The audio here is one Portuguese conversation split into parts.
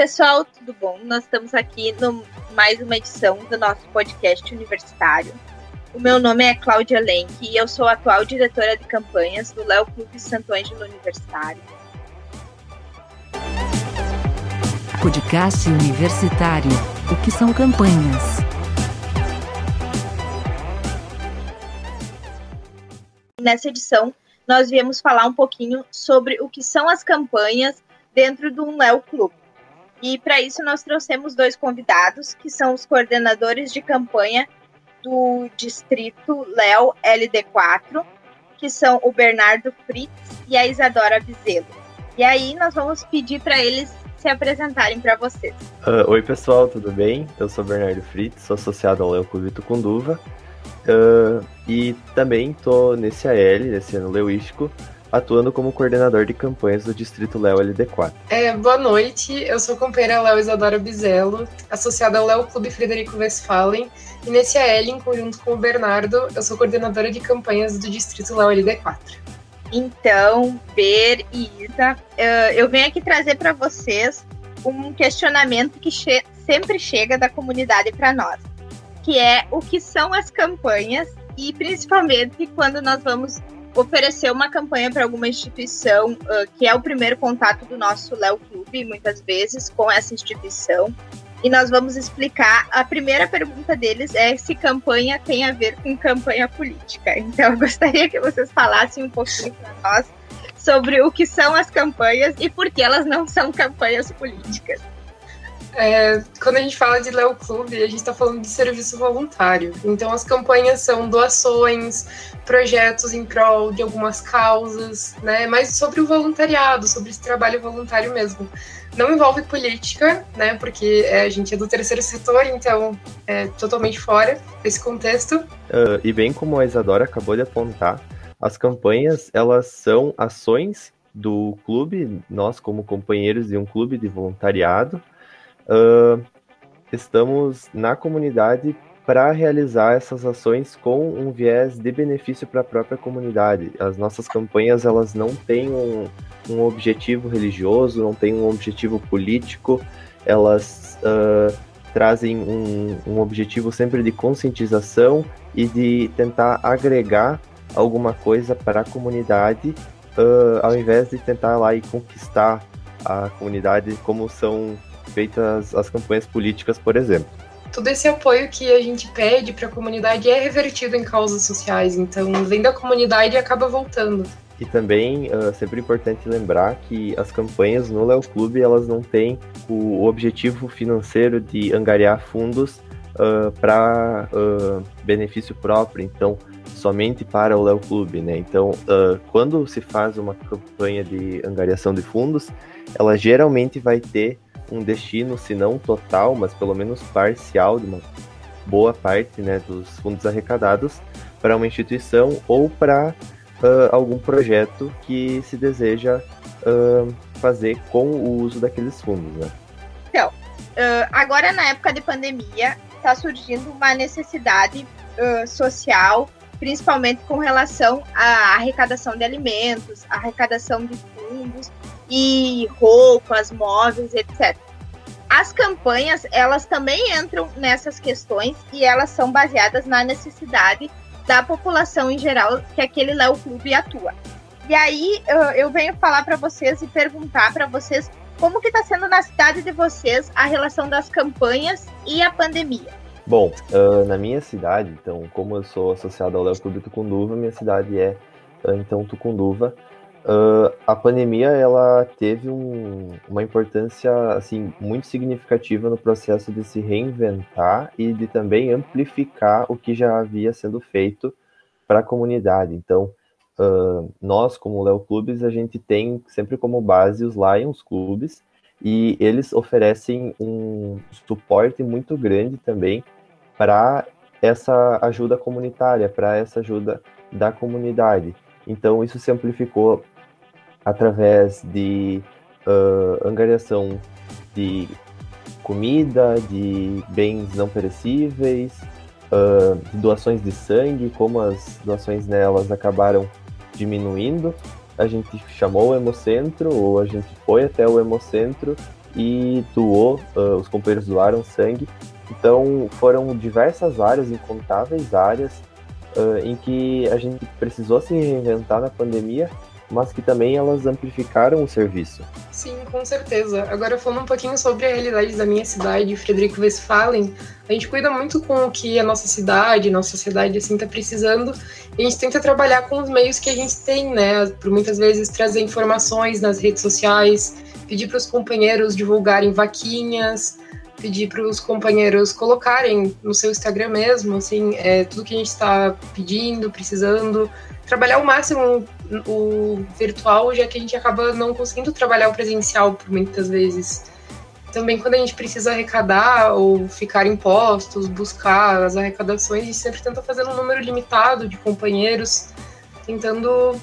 pessoal, tudo bom? Nós estamos aqui no mais uma edição do nosso podcast universitário. O meu nome é Cláudia Lenk e eu sou a atual diretora de campanhas do Léo Clube Santo Ângelo Universitário. Podcast Universitário. O que são campanhas? Nessa edição, nós viemos falar um pouquinho sobre o que são as campanhas dentro do Léo Clube. E para isso nós trouxemos dois convidados, que são os coordenadores de campanha do distrito Léo LD4, que são o Bernardo Fritz e a Isadora Bizelo. E aí nós vamos pedir para eles se apresentarem para vocês. Uh, oi pessoal, tudo bem? Eu sou Bernardo Fritz, sou associado ao Léo Clube Tucunduva uh, e também estou nesse AL, nesse ano leuístico, atuando como coordenador de campanhas do Distrito Léo LD4. É, boa noite, eu sou a companheira Léo Isadora Bizelo, associada ao Léo Clube Frederico Westphalen, e nesse AL, em conjunto com o Bernardo, eu sou coordenadora de campanhas do Distrito Léo LD4. Então, Ber e Isa, eu venho aqui trazer para vocês um questionamento que che sempre chega da comunidade para nós, que é o que são as campanhas e principalmente quando nós vamos oferecer uma campanha para alguma instituição, uh, que é o primeiro contato do nosso Léo Clube, muitas vezes, com essa instituição. E nós vamos explicar. A primeira pergunta deles é se campanha tem a ver com campanha política. Então, eu gostaria que vocês falassem um pouquinho para nós sobre o que são as campanhas e por que elas não são campanhas políticas. É, quando a gente fala de Léo Clube, a gente está falando de serviço voluntário. Então, as campanhas são doações, projetos em prol de algumas causas, né? Mas sobre o voluntariado, sobre esse trabalho voluntário mesmo. Não envolve política, né? Porque é, a gente é do terceiro setor, então é totalmente fora desse contexto. Uh, e bem como a Isadora acabou de apontar, as campanhas elas são ações do clube, nós como companheiros de um clube de voluntariado, uh, estamos na comunidade para realizar essas ações com um viés de benefício para a própria comunidade. As nossas campanhas elas não têm um, um objetivo religioso, não têm um objetivo político, elas uh, trazem um, um objetivo sempre de conscientização e de tentar agregar alguma coisa para a comunidade, uh, ao invés de tentar lá e conquistar a comunidade como são feitas as campanhas políticas, por exemplo. Todo esse apoio que a gente pede para a comunidade é revertido em causas sociais, então vem da comunidade e acaba voltando. E também uh, sempre importante lembrar que as campanhas no Léo Clube elas não têm o objetivo financeiro de angariar fundos uh, para uh, benefício próprio, então somente para o Léo Clube, né? Então, quando se faz uma campanha de angariação de fundos, ela geralmente vai ter um destino, se não total, mas pelo menos parcial, de uma boa parte né, dos fundos arrecadados para uma instituição ou para uh, algum projeto que se deseja uh, fazer com o uso daqueles fundos. Né? Então, uh, agora na época de pandemia, está surgindo uma necessidade social, principalmente com relação à arrecadação de alimentos, arrecadação de fundos e roupas, móveis, etc. As campanhas, elas também entram nessas questões e elas são baseadas na necessidade da população em geral que aquele Léo Clube atua. E aí eu venho falar para vocês e perguntar para vocês como que está sendo na cidade de vocês a relação das campanhas e a pandemia. Bom, uh, na minha cidade, então, como eu sou associado ao Léo Clube Tucunduva, minha cidade é, uh, então, Tucunduva. Uh, a pandemia ela teve um, uma importância assim muito significativa no processo de se reinventar e de também amplificar o que já havia sendo feito para a comunidade. Então, uh, nós como Léo Clubes a gente tem sempre como base os Lions Clubes e eles oferecem um suporte muito grande também para essa ajuda comunitária, para essa ajuda da comunidade. Então, isso se amplificou através de uh, angariação de comida, de bens não perecíveis, uh, doações de sangue, como as doações nelas acabaram diminuindo, a gente chamou o Hemocentro, ou a gente foi até o Hemocentro e doou, uh, os companheiros doaram sangue. Então foram diversas áreas, incontáveis áreas, uh, em que a gente precisou se reinventar na pandemia mas que também elas amplificaram o serviço. Sim, com certeza. Agora falando um pouquinho sobre a realidade da minha cidade, Frederico Westphalen, a gente cuida muito com o que a nossa cidade, nossa sociedade assim está precisando. E a gente tenta trabalhar com os meios que a gente tem, né? Por muitas vezes trazer informações nas redes sociais, pedir para os companheiros divulgarem vaquinhas, pedir para os companheiros colocarem no seu Instagram mesmo, assim, é, tudo que a gente está pedindo, precisando, trabalhar o máximo o virtual, já que a gente acaba não conseguindo trabalhar o presencial por muitas vezes. Também quando a gente precisa arrecadar ou ficar em postos, buscar as arrecadações, a gente sempre tenta fazer um número limitado de companheiros, tentando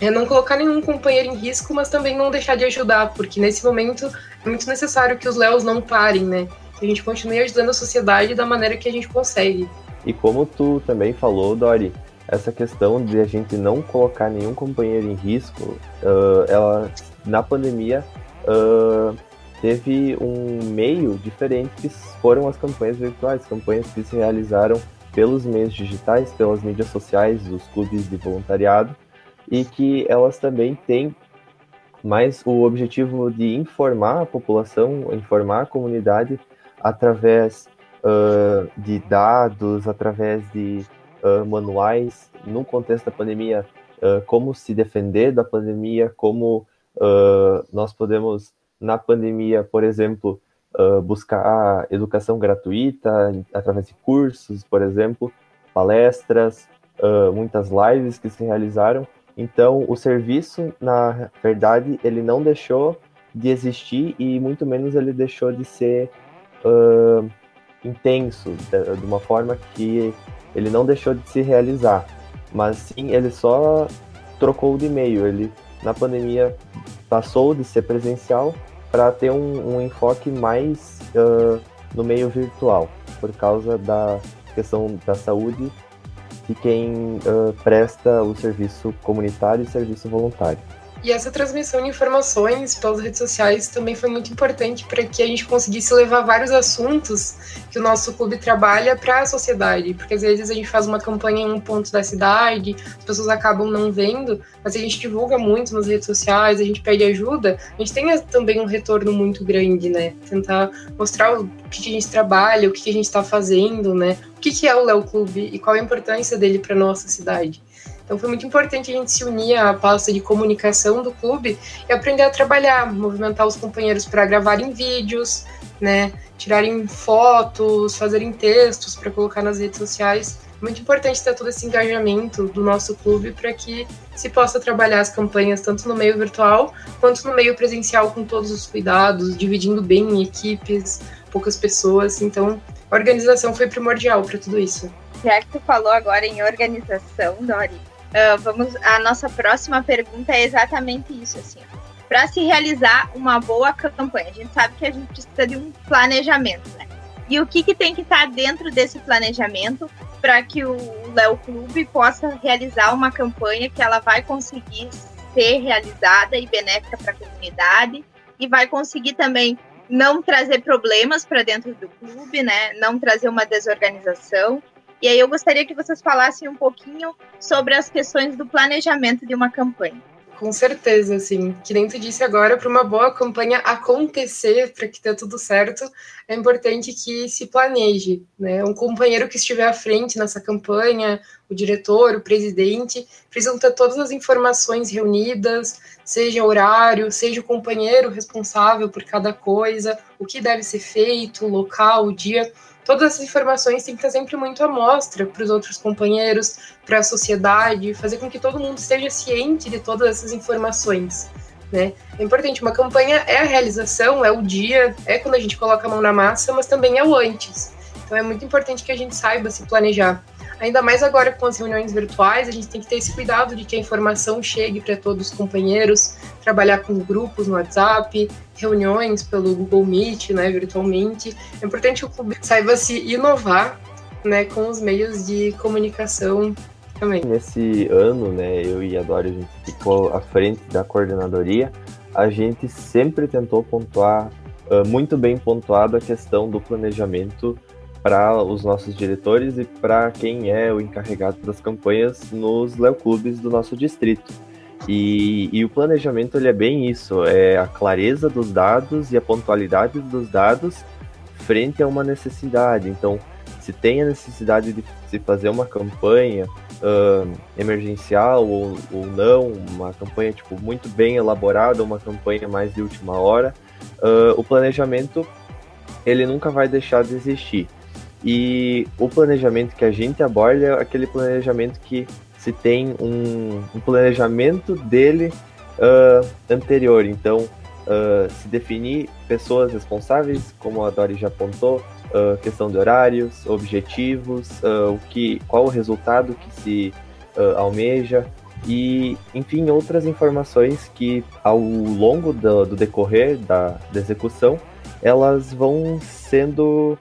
é, não colocar nenhum companheiro em risco, mas também não deixar de ajudar, porque nesse momento é muito necessário que os Léos não parem, né? Que a gente continue ajudando a sociedade da maneira que a gente consegue. E como tu também falou, Dori, essa questão de a gente não colocar nenhum companheiro em risco, uh, ela na pandemia uh, teve um meio diferente que foram as campanhas virtuais, campanhas que se realizaram pelos meios digitais, pelas mídias sociais, os clubes de voluntariado, e que elas também têm mais o objetivo de informar a população, informar a comunidade através uh, de dados, através de uh, manuais no contexto da pandemia, uh, como se defender da pandemia, como uh, nós podemos, na pandemia, por exemplo, buscar educação gratuita através de cursos, por exemplo, palestras, muitas lives que se realizaram. Então, o serviço, na verdade, ele não deixou de existir e muito menos ele deixou de ser intenso, de, de uma forma que ele não deixou de se realizar, mas sim ele só trocou de meio. Ele na pandemia passou de ser presencial para ter um, um, enfoque mais uh, no meio virtual, por causa da questão da saúde de quem uh, presta o serviço comunitário e serviço voluntário. E essa transmissão de informações pelas redes sociais também foi muito importante para que a gente conseguisse levar vários assuntos que o nosso clube trabalha para a sociedade, porque às vezes a gente faz uma campanha em um ponto da cidade, as pessoas acabam não vendo, mas a gente divulga muito nas redes sociais, a gente pede ajuda, a gente tem também um retorno muito grande, né? Tentar mostrar o que a gente trabalha, o que a gente está fazendo, né? O que é o Léo Clube e qual a importância dele para nossa cidade. Então foi muito importante a gente se unir à pasta de comunicação do clube e aprender a trabalhar, movimentar os companheiros para gravarem vídeos, né, tirarem fotos, fazerem textos para colocar nas redes sociais. Muito importante ter todo esse engajamento do nosso clube para que se possa trabalhar as campanhas tanto no meio virtual quanto no meio presencial com todos os cuidados, dividindo bem em equipes, poucas pessoas. Então, a organização foi primordial para tudo isso. Já que tu falou agora em organização, Dori, Uh, vamos, a nossa próxima pergunta é exatamente isso, assim. Para se realizar uma boa campanha, a gente sabe que a gente precisa de um planejamento, né? E o que, que tem que estar tá dentro desse planejamento para que o Léo Clube possa realizar uma campanha que ela vai conseguir ser realizada e benéfica para a comunidade e vai conseguir também não trazer problemas para dentro do clube, né? Não trazer uma desorganização e aí eu gostaria que vocês falassem um pouquinho sobre as questões do planejamento de uma campanha. Com certeza, assim. Que nem tu disse agora, para uma boa campanha acontecer, para que dê tudo certo, é importante que se planeje, né? Um companheiro que estiver à frente nessa campanha, o diretor, o presidente, precisam ter todas as informações reunidas, seja horário, seja o companheiro responsável por cada coisa, o que deve ser feito, o local, o dia todas essas informações têm que estar sempre muito à mostra para os outros companheiros, para a sociedade, fazer com que todo mundo esteja ciente de todas essas informações. Né? É importante, uma campanha é a realização, é o dia, é quando a gente coloca a mão na massa, mas também é o antes. Então é muito importante que a gente saiba se planejar. Ainda mais agora com as reuniões virtuais, a gente tem que ter esse cuidado de que a informação chegue para todos os companheiros, trabalhar com grupos no WhatsApp, reuniões pelo Google Meet, né, virtualmente. É importante que o clube saiba se inovar, né, com os meios de comunicação também. Nesse ano, né, eu e a Dori, a gente ficou à frente da coordenadoria. a gente sempre tentou pontuar, uh, muito bem pontuado, a questão do planejamento para os nossos diretores e para quem é o encarregado das campanhas nos Léo Clubes do nosso distrito. E, e, o planejamento ele é bem isso, é a clareza dos dados e a pontualidade dos dados frente a uma necessidade. Então, se tem a necessidade de se fazer uma campanha uh, emergencial ou, ou não, uma campanha tipo muito bem elaborada, uma campanha mais de última hora, uh, o planejamento ele nunca vai deixar de existir. E o planejamento que a gente aborda é aquele planejamento que se tem um, um planejamento dele uh, anterior. Então, uh, se definir pessoas responsáveis, como a Dori já apontou, uh, questão de horários, objetivos, o que, qual o resultado que se almeja e, enfim, outras informações que ao longo do, do decorrer da, da, execução elas vão sendo,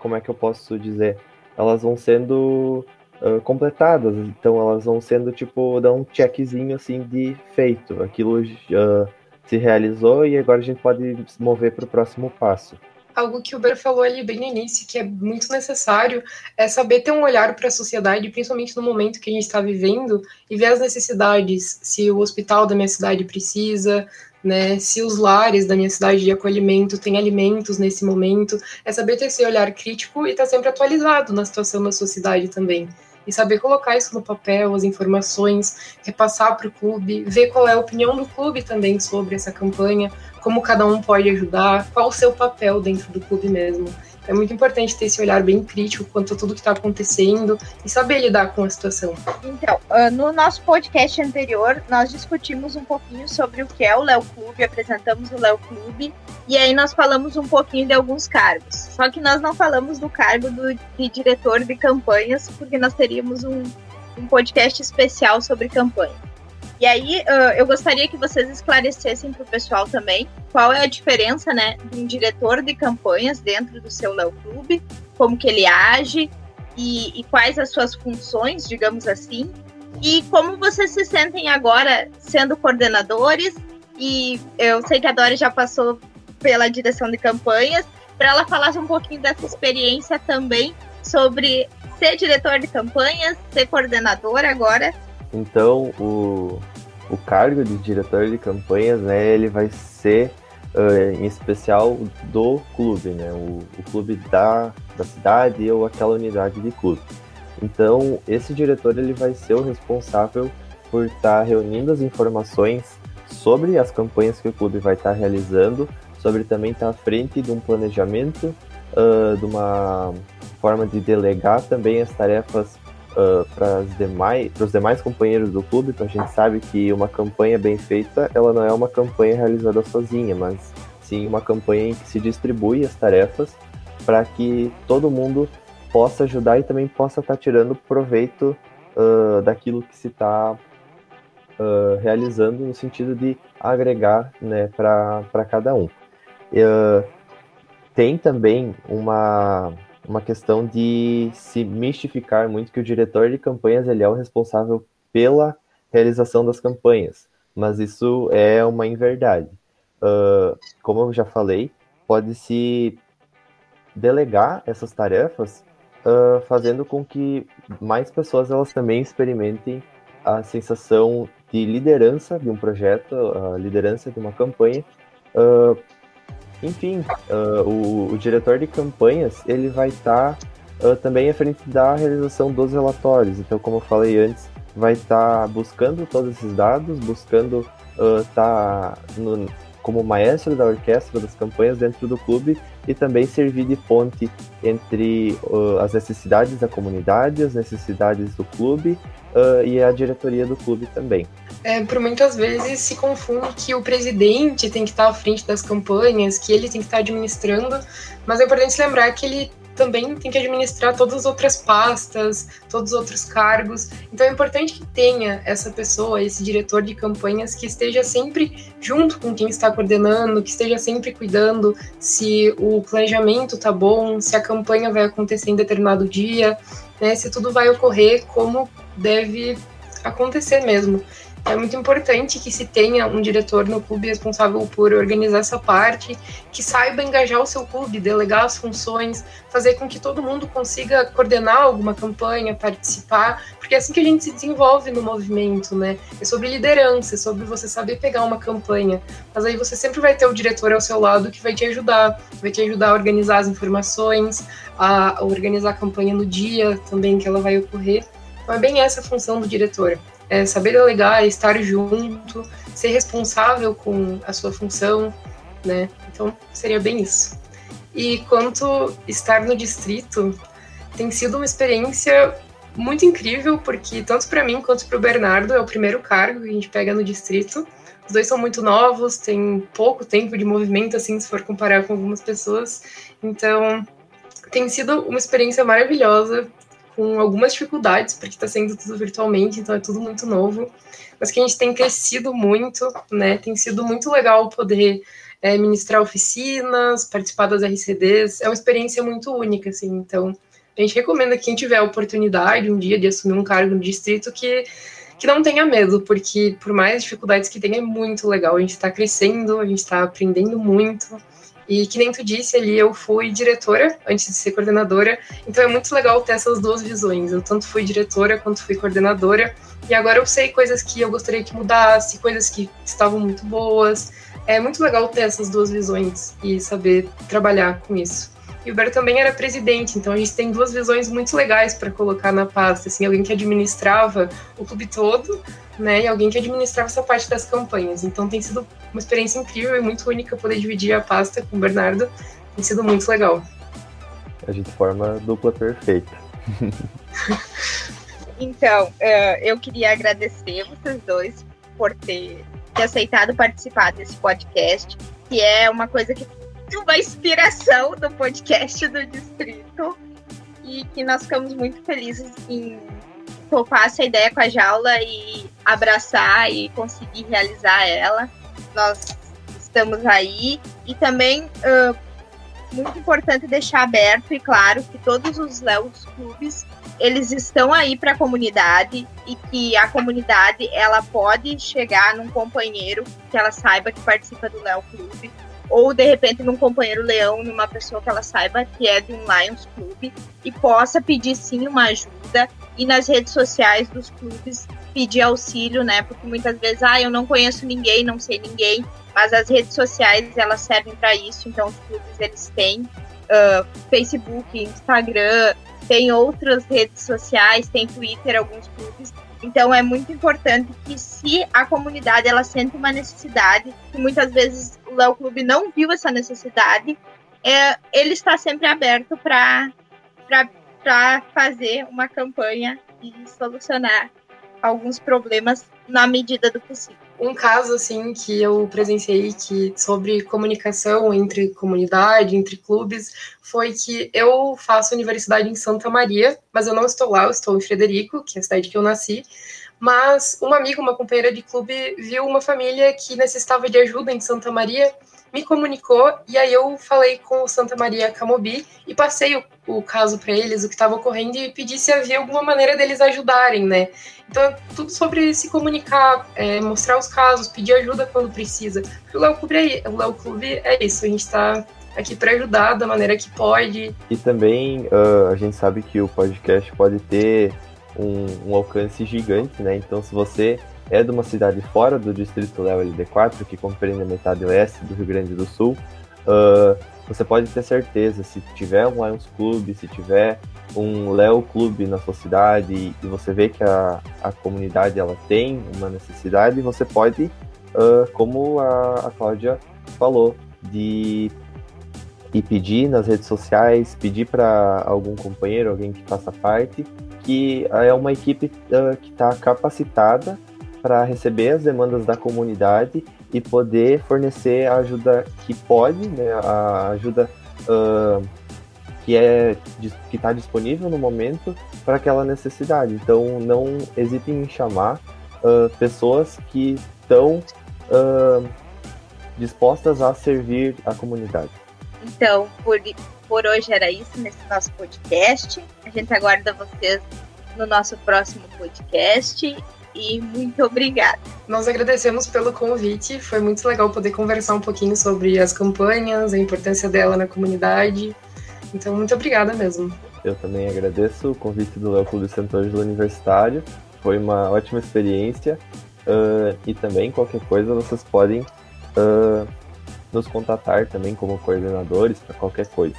como é que eu posso dizer, elas vão sendo uh, completadas. Então elas vão sendo tipo, dá um checkzinho assim de feito. Aquilo uh, se realizou e agora a gente pode se mover para o próximo passo. Algo que o Ber falou ali bem no início, que é muito necessário, é saber ter um olhar para a sociedade, principalmente no momento que a gente está vivendo, e ver as necessidades, se o hospital da minha cidade precisa, né? Se os lares da minha cidade de acolhimento têm alimentos nesse momento, é saber ter esse olhar crítico e estar tá sempre atualizado na situação da sua cidade também e saber colocar isso no papel, as informações, repassar para o clube, ver qual é a opinião do clube também sobre essa campanha, como cada um pode ajudar, qual o seu papel dentro do clube mesmo. É muito importante ter esse olhar bem crítico quanto a tudo que está acontecendo e saber lidar com a situação. Então, ah, no nosso podcast anterior, nós discutimos um pouquinho sobre o que é o Léo Clube, apresentamos o Léo Clube e aí nós falamos um pouquinho de alguns cargos. Só que nós não falamos do cargo do, de diretor de campanhas, porque nós teríamos um, um podcast especial sobre campanha. E aí, uh, eu gostaria que vocês esclarecessem para o pessoal também qual é a diferença, né, de um diretor de campanhas dentro do seu Léo Clube, como que ele age e, e quais as suas funções, digamos assim, e como vocês se sentem agora sendo coordenadores. E eu sei que a Dori já passou pela direção de campanhas, para ela falar um pouquinho dessa experiência também sobre ser diretor de campanhas, ser coordenador agora. Então, o, o cargo de diretor de campanhas, né, ele vai ser uh, em especial do clube, né, o, o clube da, da cidade ou aquela unidade de clube. Então, esse diretor ele vai ser o responsável por estar tá reunindo as informações sobre as campanhas que o clube vai estar tá realizando, sobre também estar tá à frente de um planejamento, uh, de uma forma de delegar também as tarefas uh, para os demais, companheiros do clube, então a gente sabe que uma campanha bem feita, ela não é uma campanha realizada sozinha, mas sim uma campanha em que se distribui as tarefas para que todo mundo possa ajudar e também possa estar tá tirando proveito uh, daquilo que se está uh, realizando no sentido de agregar né, para cada um. Uh, tem também uma uma questão de se mistificar muito que o diretor de campanhas ele é o responsável pela realização das campanhas, mas isso é uma inverdade. Uh, como eu já falei, pode-se delegar essas tarefas, uh, fazendo com que mais pessoas elas também experimentem a sensação de liderança de um projeto, a liderança de uma campanha, uh, enfim, uh, o, o, diretor de campanhas ele vai estar tá, uh, também à frente da realização dos relatórios. Então, como eu falei antes, vai estar tá buscando todos esses dados, buscando estar uh, tá como maestro da orquestra das campanhas dentro do clube e também servir de ponte entre as necessidades da comunidade, as necessidades do clube e a diretoria do clube também é, por muitas vezes se confunde que o presidente tem que estar à frente das campanhas, que ele tem que estar administrando, mas é importante lembrar que ele também tem que administrar todas as outras pastas, todos os outros cargos. Então é importante que tenha essa pessoa, esse diretor de campanhas, que esteja sempre junto com quem está coordenando, que esteja sempre cuidando se o planejamento tá bom, se a campanha vai acontecer em determinado dia, né, se tudo vai ocorrer como deve acontecer mesmo. É muito importante que se tenha um diretor no clube responsável por organizar essa parte, que saiba engajar o seu clube, delegar as funções, fazer com que todo mundo consiga coordenar alguma campanha, participar, porque é assim que a gente se desenvolve no movimento, né? É sobre liderança, é sobre você saber pegar uma campanha. Mas aí você sempre vai ter o diretor ao seu lado que vai te ajudar, vai te ajudar a organizar as informações, a organizar a campanha no dia também que ela vai ocorrer. É bem essa a função do diretor é saber delegar, estar junto, ser responsável com a sua função, né? Então seria bem isso. E quanto estar no distrito, tem sido uma experiência muito incrível, porque tanto para mim quanto para o Bernardo é o primeiro cargo que a gente pega no distrito. Os dois são muito novos, têm pouco tempo de movimento, assim, se for comparar com algumas pessoas. Então, tem sido uma experiência maravilhosa com algumas dificuldades, porque está sendo tudo virtualmente, então é tudo muito novo, mas que a gente tem crescido muito, né? Tem sido muito legal poder é, ministrar oficinas, participar das RCDs, é uma experiência muito única, assim, então a gente recomenda que quem tiver a oportunidade um dia de assumir um cargo no distrito que que não tenha medo, porque por mais dificuldades que tenha, é muito legal. A gente está crescendo, a gente está aprendendo muito. E que nem tu disse ali, eu fui diretora antes de ser coordenadora, então é muito legal ter essas duas visões. Eu tanto fui diretora quanto fui coordenadora, e agora eu sei coisas que eu gostaria que mudasse, coisas que estavam muito boas. É muito legal ter essas duas visões e saber trabalhar com isso. E o Ber também era presidente, então a gente tem duas visões muito legais para colocar na pasta. Assim, alguém que administrava o clube todo, né, e alguém que administrava essa parte das campanhas. Então tem sido uma experiência incrível e muito única poder dividir a pasta com o Bernardo. Tem sido muito legal. A gente forma dupla perfeita. então, eh, eu queria agradecer vocês dois por ter, ter aceitado participar desse podcast, que é uma coisa que uma inspiração do podcast do Distrito. E que nós ficamos muito felizes em topar essa ideia com a jaula e abraçar e conseguir realizar ela. Nós estamos aí. E também uh, muito importante deixar aberto e claro que todos os Leos Clubes eles estão aí para a comunidade e que a comunidade ela pode chegar num companheiro que ela saiba que participa do Léo Clube ou de repente num companheiro leão, numa pessoa que ela saiba que é de um Lions Clube e possa pedir sim uma ajuda e nas redes sociais dos clubes pedir auxílio, né? Porque muitas vezes, ah, eu não conheço ninguém, não sei ninguém, mas as redes sociais elas servem para isso, então os clubes eles têm uh, Facebook, Instagram, tem outras redes sociais, tem Twitter, alguns clubes então é muito importante que se a comunidade ela sente uma necessidade, que muitas vezes o Léo Clube não viu essa necessidade, é, ele está sempre aberto para fazer uma campanha e solucionar alguns problemas na medida do possível. Um caso assim que eu presenciei que sobre comunicação entre comunidade, entre clubes, foi que eu faço universidade em Santa Maria, mas eu não estou lá, eu estou em Frederico, que é a cidade que eu nasci. Mas uma amiga, uma companheira de clube, viu uma família que necessitava de ajuda em Santa Maria me comunicou e aí eu falei com o Santa Maria Camobi e passei o, o caso para eles, o que estava ocorrendo e pedi se havia alguma maneira deles ajudarem, né? Então, tudo sobre se comunicar, é, mostrar os casos, pedir ajuda quando precisa. O Léo Clube, é, Clube é isso, a gente está aqui para ajudar da maneira que pode. E também uh, a gente sabe que o podcast pode ter um, um alcance gigante, né? Então, se você é de uma cidade fora do distrito Léo LD4, que compreende a metade oeste do Rio Grande do Sul, uh, você pode ter certeza, se tiver um Lions Club, se tiver um Léo Clube na sua cidade e você vê que a, a comunidade ela tem uma necessidade, você pode, uh, como a, a Cláudia falou, de e pedir nas redes sociais, pedir para algum companheiro, alguém que faça parte, que é uma equipe uh, que está capacitada para receber as demandas da comunidade e poder fornecer a ajuda que pode, né, a ajuda uh, que é que está disponível no momento para aquela necessidade. Então, não hesitem em chamar uh, pessoas que estão dispostas a servir a comunidade. Então, por, por hoje era isso nesse nosso podcast. A gente aguarda vocês no nosso próximo podcast e muito obrigada. Nós agradecemos pelo convite, foi muito legal poder conversar um pouquinho sobre as campanhas, a importância dela na comunidade. Então, muito obrigada mesmo. Eu também agradeço o convite do Léo Clube Santo Ângelo Universitário, foi uma ótima experiência uh, e também qualquer coisa vocês podem uh, nos contatar também como coordenadores para qualquer coisa.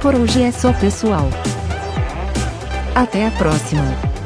Por hoje é só pessoal. Até a próxima!